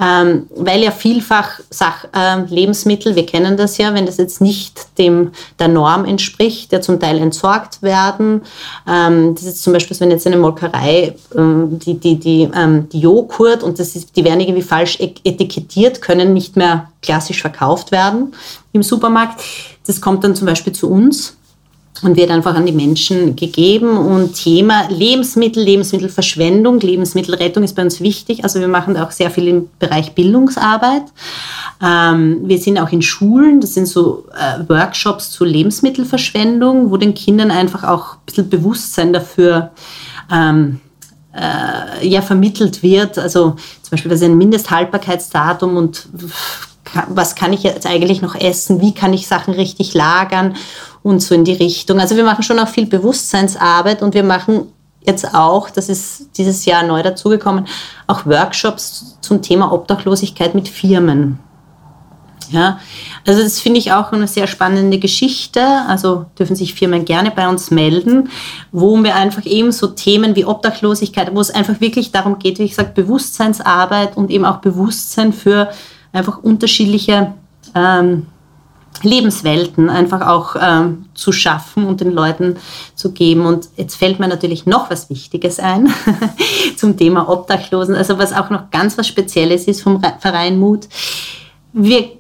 ähm, weil ja vielfach Sach äh, Lebensmittel, wir kennen das ja, wenn das jetzt nicht dem der Norm entspricht, ja zum Teil entsorgt werden. Ähm, das ist zum Beispiel, wenn jetzt eine Molkerei ähm, die, die, die, ähm, die Joghurt und das ist, die werden irgendwie falsch etikettiert, können nicht mehr klassisch verkauft werden im Supermarkt. Das kommt dann zum Beispiel zu uns und wird einfach an die Menschen gegeben. Und Thema Lebensmittel, Lebensmittelverschwendung, Lebensmittelrettung ist bei uns wichtig. Also wir machen da auch sehr viel im Bereich Bildungsarbeit. Ähm, wir sind auch in Schulen, das sind so äh, Workshops zur Lebensmittelverschwendung, wo den Kindern einfach auch ein bisschen Bewusstsein dafür ähm, äh, ja, vermittelt wird. Also zum Beispiel, das ist ein Mindesthaltbarkeitsdatum und was kann ich jetzt eigentlich noch essen, wie kann ich Sachen richtig lagern und so in die Richtung. Also wir machen schon auch viel Bewusstseinsarbeit und wir machen jetzt auch, das ist dieses Jahr neu dazugekommen, auch Workshops zum Thema Obdachlosigkeit mit Firmen. Ja, also das finde ich auch eine sehr spannende Geschichte. Also dürfen sich Firmen gerne bei uns melden, wo wir einfach eben so Themen wie Obdachlosigkeit, wo es einfach wirklich darum geht, wie ich sage, Bewusstseinsarbeit und eben auch Bewusstsein für einfach unterschiedliche ähm, Lebenswelten einfach auch ähm, zu schaffen und den Leuten zu geben. Und jetzt fällt mir natürlich noch was Wichtiges ein zum Thema Obdachlosen, also was auch noch ganz was Spezielles ist vom Verein Mut. Wir,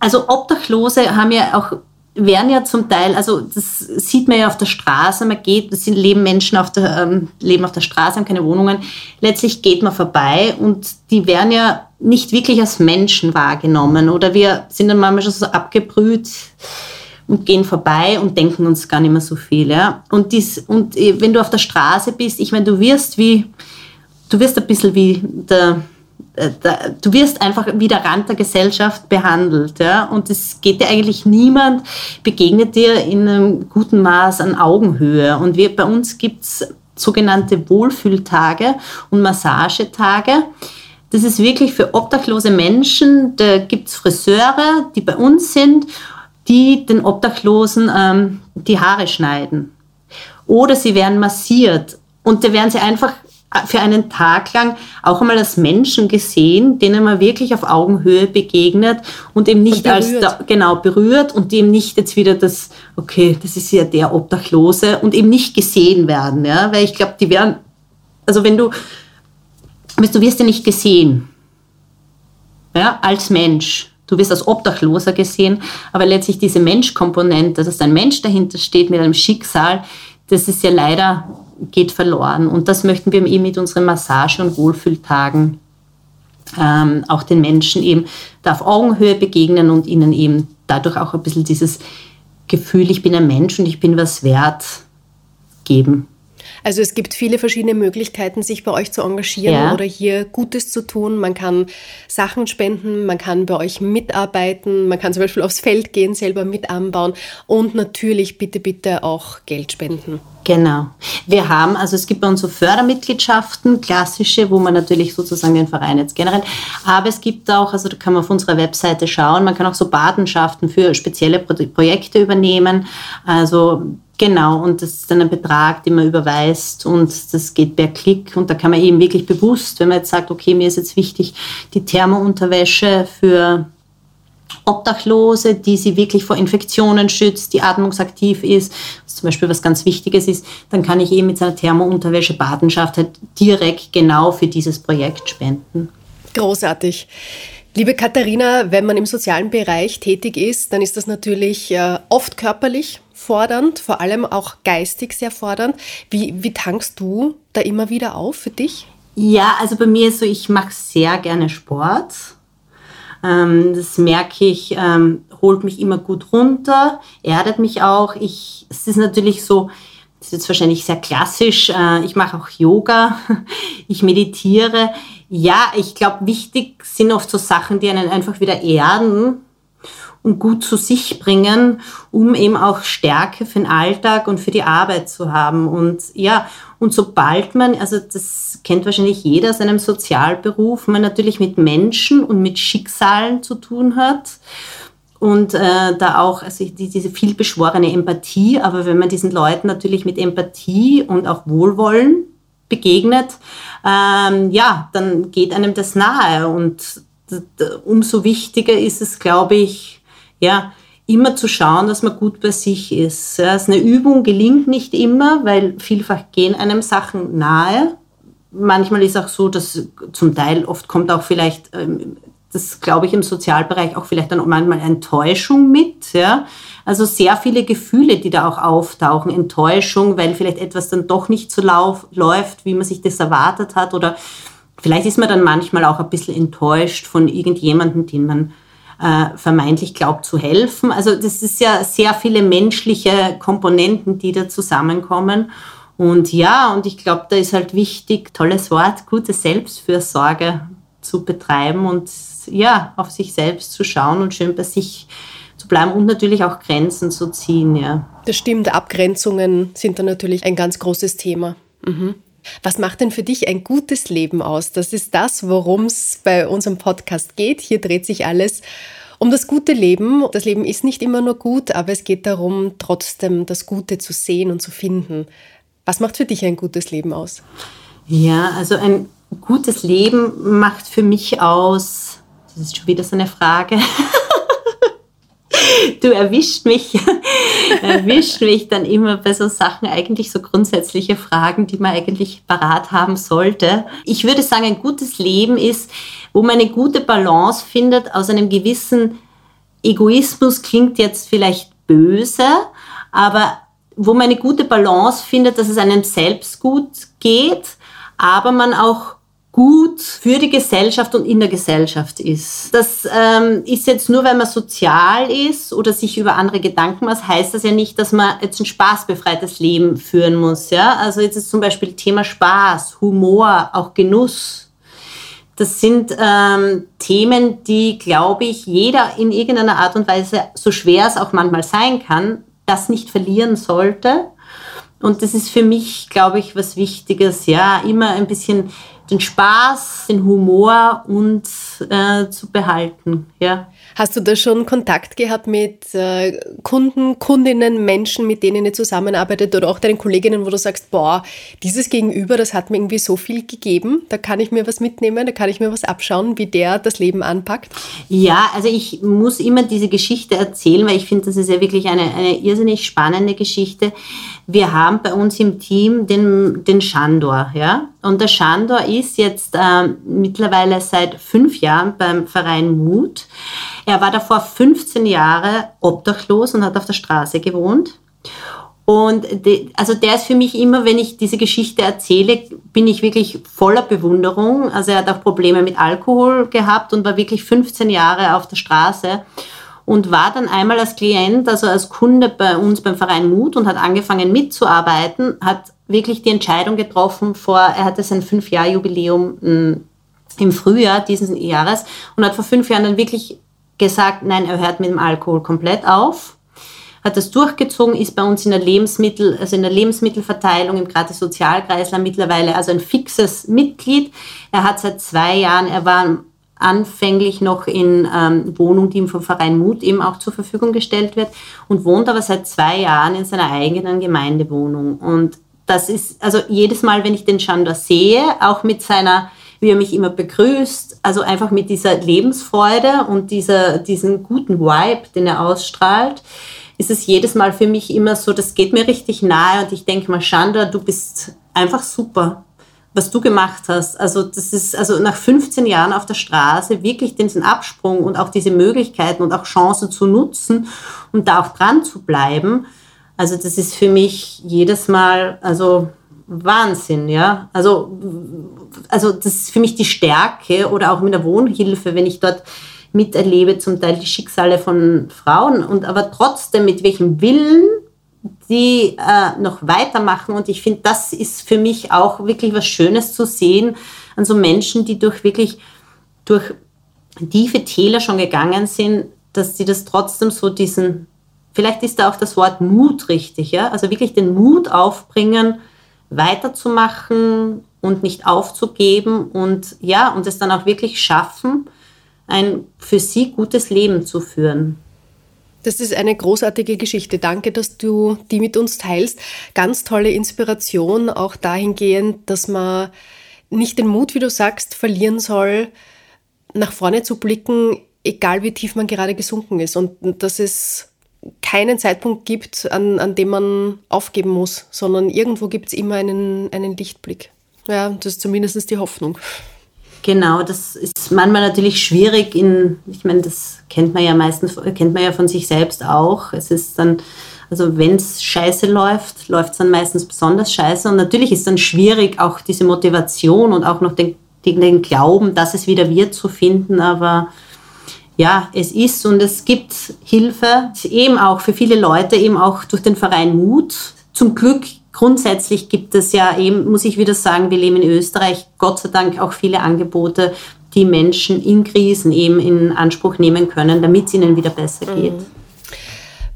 also Obdachlose haben ja auch werden ja zum Teil, also das sieht man ja auf der Straße, man geht, es leben Menschen auf der, ähm, leben auf der Straße, haben keine Wohnungen. Letztlich geht man vorbei und die werden ja nicht wirklich als Menschen wahrgenommen oder wir sind dann manchmal schon so abgebrüht und gehen vorbei und denken uns gar nicht mehr so viel. Ja? Und, dies, und äh, wenn du auf der Straße bist, ich meine, du wirst wie, du wirst ein bisschen wie der, du wirst einfach wie der Rand der Gesellschaft behandelt. Ja? Und es geht dir eigentlich niemand, begegnet dir in einem guten Maß an Augenhöhe. Und wir, bei uns gibt es sogenannte Wohlfühltage und Massagetage. Das ist wirklich für obdachlose Menschen. Da gibt es Friseure, die bei uns sind, die den Obdachlosen ähm, die Haare schneiden. Oder sie werden massiert. Und da werden sie einfach für einen Tag lang auch einmal als Menschen gesehen, denen man wirklich auf Augenhöhe begegnet und eben nicht und als da, genau berührt und eben nicht jetzt wieder das, okay, das ist ja der Obdachlose und eben nicht gesehen werden, ja, weil ich glaube, die werden, also wenn du du wirst ja nicht gesehen. Ja, als Mensch. Du wirst als Obdachloser gesehen, aber letztlich diese Menschkomponente, dass ein Mensch dahinter steht mit einem Schicksal, das ist ja leider, geht verloren. Und das möchten wir eben mit unseren Massage- und Wohlfühltagen ähm, auch den Menschen eben da auf Augenhöhe begegnen und ihnen eben dadurch auch ein bisschen dieses Gefühl, ich bin ein Mensch und ich bin was wert, geben. Also es gibt viele verschiedene Möglichkeiten, sich bei euch zu engagieren ja. oder hier Gutes zu tun. Man kann Sachen spenden, man kann bei euch mitarbeiten, man kann zum Beispiel aufs Feld gehen, selber mit anbauen und natürlich bitte, bitte auch Geld spenden. Genau. Wir haben, also es gibt bei uns so Fördermitgliedschaften, klassische, wo man natürlich sozusagen den Verein jetzt generell, aber es gibt auch, also da kann man auf unserer Webseite schauen, man kann auch so Patenschaften für spezielle Projekte übernehmen. Also Genau, und das ist dann ein Betrag, den man überweist und das geht per Klick und da kann man eben wirklich bewusst, wenn man jetzt sagt, okay, mir ist jetzt wichtig die Thermounterwäsche für Obdachlose, die sie wirklich vor Infektionen schützt, die atmungsaktiv ist, was zum Beispiel was ganz Wichtiges ist, dann kann ich eben mit seiner Thermounterwäsche Badenschaft halt direkt genau für dieses Projekt spenden. Großartig. Liebe Katharina, wenn man im sozialen Bereich tätig ist, dann ist das natürlich äh, oft körperlich fordernd, vor allem auch geistig sehr fordernd. Wie, wie tankst du da immer wieder auf für dich? Ja, also bei mir ist so, ich mache sehr gerne Sport. Ähm, das merke ich, ähm, holt mich immer gut runter, erdet mich auch. Ich, es ist natürlich so, das ist jetzt wahrscheinlich sehr klassisch. Äh, ich mache auch Yoga, ich meditiere. Ja, ich glaube, wichtig sind oft so Sachen, die einen einfach wieder erden und gut zu sich bringen, um eben auch Stärke für den Alltag und für die Arbeit zu haben. Und ja, und sobald man, also das kennt wahrscheinlich jeder aus einem Sozialberuf, man natürlich mit Menschen und mit Schicksalen zu tun hat und äh, da auch also die, diese vielbeschworene Empathie, aber wenn man diesen Leuten natürlich mit Empathie und auch Wohlwollen begegnet, ähm, ja, dann geht einem das nahe und umso wichtiger ist es, glaube ich, ja, immer zu schauen, dass man gut bei sich ist. Ja, eine Übung gelingt nicht immer, weil vielfach gehen einem Sachen nahe. Manchmal ist auch so, dass zum Teil oft kommt auch vielleicht, ähm, das glaube ich im Sozialbereich auch vielleicht dann manchmal Enttäuschung mit. Ja? Also sehr viele Gefühle, die da auch auftauchen. Enttäuschung, weil vielleicht etwas dann doch nicht so lauf, läuft, wie man sich das erwartet hat. Oder vielleicht ist man dann manchmal auch ein bisschen enttäuscht von irgendjemandem, den man äh, vermeintlich glaubt zu helfen. Also das ist ja sehr viele menschliche Komponenten, die da zusammenkommen. Und ja, und ich glaube, da ist halt wichtig, tolles Wort, gute Selbstfürsorge zu betreiben und ja, auf sich selbst zu schauen und schön bei sich zu bleiben und natürlich auch Grenzen zu ziehen, ja. Das stimmt, Abgrenzungen sind da natürlich ein ganz großes Thema. Mhm. Was macht denn für dich ein gutes Leben aus? Das ist das, worum es bei unserem Podcast geht. Hier dreht sich alles um das gute Leben. Das Leben ist nicht immer nur gut, aber es geht darum, trotzdem das Gute zu sehen und zu finden. Was macht für dich ein gutes Leben aus? Ja, also ein gutes Leben macht für mich aus, das ist schon wieder so eine Frage. Du erwischt mich, erwischt mich dann immer bei so Sachen, eigentlich so grundsätzliche Fragen, die man eigentlich parat haben sollte. Ich würde sagen, ein gutes Leben ist, wo man eine gute Balance findet aus einem gewissen Egoismus, klingt jetzt vielleicht böse, aber wo man eine gute Balance findet, dass es einem selbst gut geht, aber man auch gut für die Gesellschaft und in der Gesellschaft ist. Das ähm, ist jetzt nur, weil man sozial ist oder sich über andere Gedanken macht, heißt das ja nicht, dass man jetzt ein spaßbefreites Leben führen muss. Ja? Also jetzt ist zum Beispiel Thema Spaß, Humor, auch Genuss. Das sind ähm, Themen, die, glaube ich, jeder in irgendeiner Art und Weise, so schwer es auch manchmal sein kann, das nicht verlieren sollte. Und das ist für mich, glaube ich, was Wichtiges, ja, immer ein bisschen den Spaß, den Humor und äh, zu behalten. Ja. Hast du da schon Kontakt gehabt mit äh, Kunden, Kundinnen, Menschen, mit denen ihr zusammenarbeitet oder auch deinen Kolleginnen, wo du sagst, boah, dieses Gegenüber, das hat mir irgendwie so viel gegeben, da kann ich mir was mitnehmen, da kann ich mir was abschauen, wie der das Leben anpackt? Ja, also ich muss immer diese Geschichte erzählen, weil ich finde, das ist ja wirklich eine, eine irrsinnig spannende Geschichte. Wir haben bei uns im Team den, den Shandor, ja, und der Shandor ist jetzt äh, mittlerweile seit fünf Jahren beim Verein Mut. Er war davor 15 Jahre obdachlos und hat auf der Straße gewohnt. Und die, also der ist für mich immer, wenn ich diese Geschichte erzähle, bin ich wirklich voller Bewunderung. Also er hat auch Probleme mit Alkohol gehabt und war wirklich 15 Jahre auf der Straße und war dann einmal als Klient, also als Kunde bei uns beim Verein Mut und hat angefangen mitzuarbeiten, hat wirklich die Entscheidung getroffen vor, er hatte sein Fünf-Jahr-Jubiläum hm, im Frühjahr dieses Jahres und hat vor fünf Jahren dann wirklich gesagt, nein, er hört mit dem Alkohol komplett auf hat das durchgezogen, ist bei uns in der Lebensmittel, also in der Lebensmittelverteilung im gratis Sozialkreisler mittlerweile also ein fixes Mitglied. Er hat seit zwei Jahren, er war anfänglich noch in ähm, Wohnung, die ihm vom Verein Mut eben auch zur Verfügung gestellt wird und wohnt aber seit zwei Jahren in seiner eigenen Gemeindewohnung. Und das ist, also jedes Mal, wenn ich den Chandor sehe, auch mit seiner wie er mich immer begrüßt. Also einfach mit dieser Lebensfreude und dieser, diesen guten Vibe, den er ausstrahlt, ist es jedes Mal für mich immer so, das geht mir richtig nahe und ich denke mal, Shanda, du bist einfach super was du gemacht hast. Also das ist also nach 15 Jahren auf der Straße wirklich diesen Absprung und auch diese Möglichkeiten und auch Chancen zu nutzen und da auch dran zu bleiben. Also das ist für mich jedes Mal also Wahnsinn, ja. Also also das ist für mich die Stärke oder auch mit der Wohnhilfe, wenn ich dort miterlebe zum Teil die Schicksale von Frauen und aber trotzdem mit welchem Willen die äh, noch weitermachen. Und ich finde, das ist für mich auch wirklich was Schönes zu sehen an so Menschen, die durch wirklich durch tiefe Täler schon gegangen sind, dass sie das trotzdem so diesen, vielleicht ist da auch das Wort Mut richtig, ja, also wirklich den Mut aufbringen, weiterzumachen und nicht aufzugeben und ja, und es dann auch wirklich schaffen, ein für sie gutes Leben zu führen. Das ist eine großartige Geschichte. Danke, dass du die mit uns teilst. Ganz tolle Inspiration, auch dahingehend, dass man nicht den Mut, wie du sagst, verlieren soll, nach vorne zu blicken, egal wie tief man gerade gesunken ist. Und dass es keinen Zeitpunkt gibt, an, an dem man aufgeben muss, sondern irgendwo gibt es immer einen, einen Lichtblick. Ja, das ist zumindest die Hoffnung. Genau, das ist manchmal natürlich schwierig in, ich meine, das kennt man ja meistens, kennt man ja von sich selbst auch. Es ist dann, also wenn es scheiße läuft, läuft es dann meistens besonders scheiße. Und natürlich ist dann schwierig, auch diese Motivation und auch noch den, den Glauben, dass es wieder wird, zu finden. Aber ja, es ist und es gibt Hilfe, eben auch für viele Leute, eben auch durch den Verein Mut. Zum Glück Grundsätzlich gibt es ja eben, muss ich wieder sagen, wir leben in Österreich, Gott sei Dank auch viele Angebote, die Menschen in Krisen eben in Anspruch nehmen können, damit es ihnen wieder besser mhm. geht. Mhm.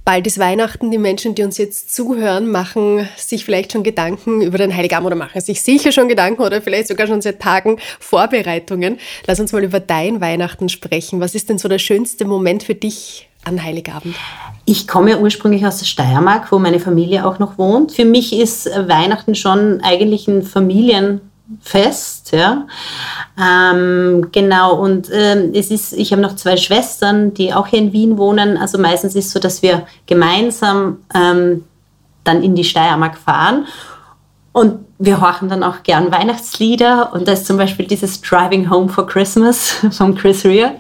Bald ist Weihnachten. Die Menschen, die uns jetzt zuhören, machen sich vielleicht schon Gedanken über den Heiligabend oder machen sich sicher schon Gedanken oder vielleicht sogar schon seit Tagen Vorbereitungen. Lass uns mal über dein Weihnachten sprechen. Was ist denn so der schönste Moment für dich an Heiligabend? Ich komme ursprünglich aus der Steiermark, wo meine Familie auch noch wohnt. Für mich ist Weihnachten schon eigentlich ein Familienfest, ja. Ähm, genau, und ähm, es ist, ich habe noch zwei Schwestern, die auch hier in Wien wohnen. Also meistens ist es so, dass wir gemeinsam ähm, dann in die Steiermark fahren. Und wir horchen dann auch gern Weihnachtslieder und da ist zum Beispiel dieses Driving Home for Christmas von Chris Rea.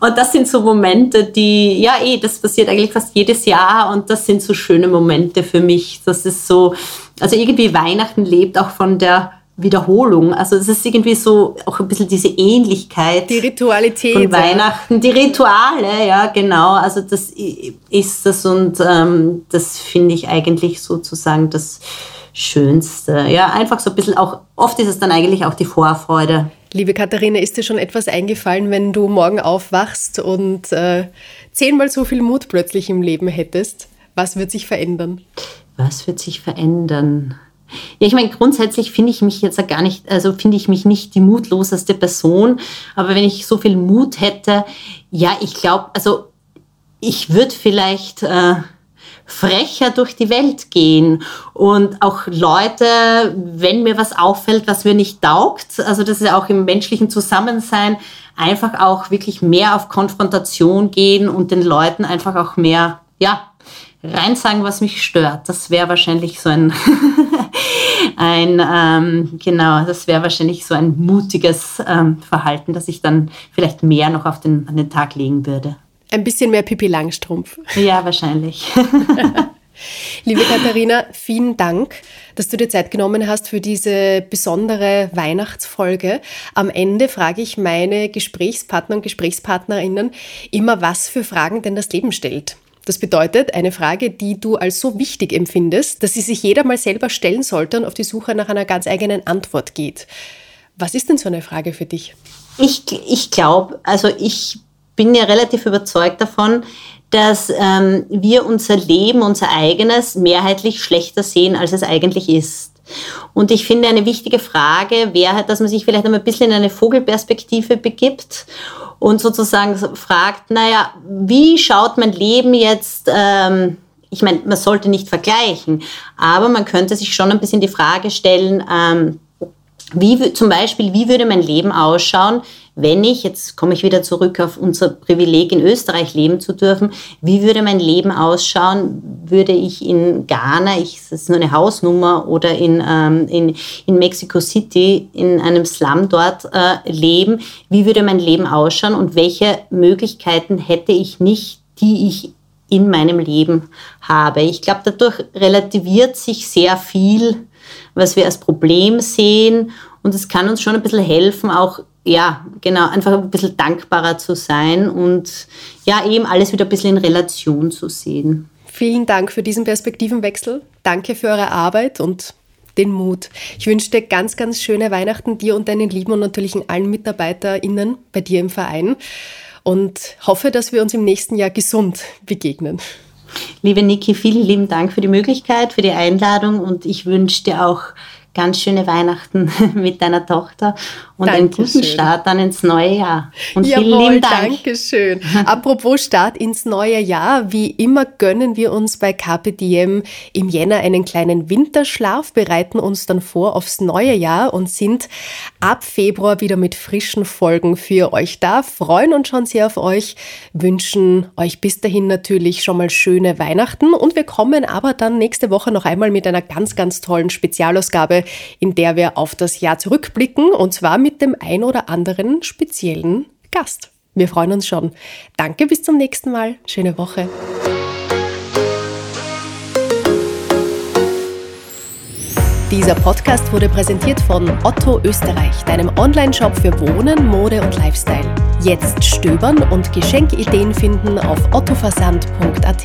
Und das sind so Momente, die, ja eh, das passiert eigentlich fast jedes Jahr und das sind so schöne Momente für mich. Das ist so, also irgendwie Weihnachten lebt auch von der Wiederholung. Also es ist irgendwie so auch ein bisschen diese Ähnlichkeit. Die Ritualität. Von Weihnachten, die Rituale, ja genau. Also das ist das und ähm, das finde ich eigentlich sozusagen das Schönste. Ja, einfach so ein bisschen auch, oft ist es dann eigentlich auch die Vorfreude. Liebe Katharina, ist dir schon etwas eingefallen, wenn du morgen aufwachst und äh, zehnmal so viel Mut plötzlich im Leben hättest? Was wird sich verändern? Was wird sich verändern? Ja, ich meine, grundsätzlich finde ich mich jetzt gar nicht, also finde ich mich nicht die mutloseste Person. Aber wenn ich so viel Mut hätte, ja, ich glaube, also ich würde vielleicht äh, frecher durch die Welt gehen und auch Leute, wenn mir was auffällt, was mir nicht taugt, also das ist auch im menschlichen Zusammensein, einfach auch wirklich mehr auf Konfrontation gehen und den Leuten einfach auch mehr, ja, rein sagen, was mich stört. Das wäre wahrscheinlich so ein, ein ähm, genau, das wäre wahrscheinlich so ein mutiges ähm, Verhalten, das ich dann vielleicht mehr noch auf den, an den Tag legen würde. Ein bisschen mehr Pipi Langstrumpf. Ja, wahrscheinlich. Liebe Katharina, vielen Dank, dass du dir Zeit genommen hast für diese besondere Weihnachtsfolge. Am Ende frage ich meine Gesprächspartner und Gesprächspartnerinnen immer, was für Fragen denn das Leben stellt. Das bedeutet, eine Frage, die du als so wichtig empfindest, dass sie sich jeder mal selber stellen sollte und auf die Suche nach einer ganz eigenen Antwort geht. Was ist denn so eine Frage für dich? Ich, ich glaube, also ich bin ja relativ überzeugt davon, dass ähm, wir unser Leben, unser eigenes, mehrheitlich schlechter sehen, als es eigentlich ist. Und ich finde, eine wichtige Frage wäre, dass man sich vielleicht einmal ein bisschen in eine Vogelperspektive begibt und sozusagen fragt, naja, wie schaut mein Leben jetzt, ähm, ich meine, man sollte nicht vergleichen, aber man könnte sich schon ein bisschen die Frage stellen, ähm, wie zum Beispiel, wie würde mein Leben ausschauen, wenn ich, jetzt komme ich wieder zurück auf unser Privileg in Österreich leben zu dürfen, wie würde mein Leben ausschauen, würde ich in Ghana, ich, das ist nur eine Hausnummer, oder in, ähm, in, in Mexico City, in einem Slum dort äh, leben, wie würde mein Leben ausschauen und welche Möglichkeiten hätte ich nicht, die ich in meinem Leben habe. Ich glaube, dadurch relativiert sich sehr viel, was wir als Problem sehen. Und es kann uns schon ein bisschen helfen, auch ja, genau, einfach ein bisschen dankbarer zu sein und ja, eben alles wieder ein bisschen in Relation zu sehen. Vielen Dank für diesen Perspektivenwechsel. Danke für eure Arbeit und den Mut. Ich wünsche dir ganz, ganz schöne Weihnachten dir und deinen Lieben und natürlich allen MitarbeiterInnen bei dir im Verein und hoffe, dass wir uns im nächsten Jahr gesund begegnen. Liebe Niki, vielen lieben Dank für die Möglichkeit, für die Einladung und ich wünsche dir auch ganz schöne Weihnachten mit deiner Tochter und Dankeschön. einen guten Start dann ins neue Jahr. Und Jawohl, vielen lieben Dank. Dankeschön. Apropos Start ins neue Jahr, wie immer gönnen wir uns bei Diem im Jänner einen kleinen Winterschlaf, bereiten uns dann vor aufs neue Jahr und sind ab Februar wieder mit frischen Folgen für euch da, freuen uns schon sehr auf euch, wünschen euch bis dahin natürlich schon mal schöne Weihnachten und wir kommen aber dann nächste Woche noch einmal mit einer ganz, ganz tollen Spezialausgabe, in der wir auf das Jahr zurückblicken und zwar mit dem ein oder anderen speziellen Gast. Wir freuen uns schon. Danke, bis zum nächsten Mal. Schöne Woche. Dieser Podcast wurde präsentiert von Otto Österreich, deinem Online-Shop für Wohnen, Mode und Lifestyle. Jetzt stöbern und Geschenkideen finden auf ottoversand.at.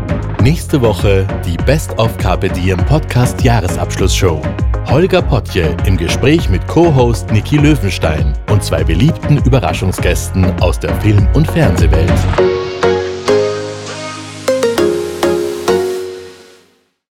Nächste Woche die Best of Carpe Diem Podcast Jahresabschlussshow. Holger Potje im Gespräch mit Co-Host Niki Löwenstein und zwei beliebten Überraschungsgästen aus der Film- und Fernsehwelt.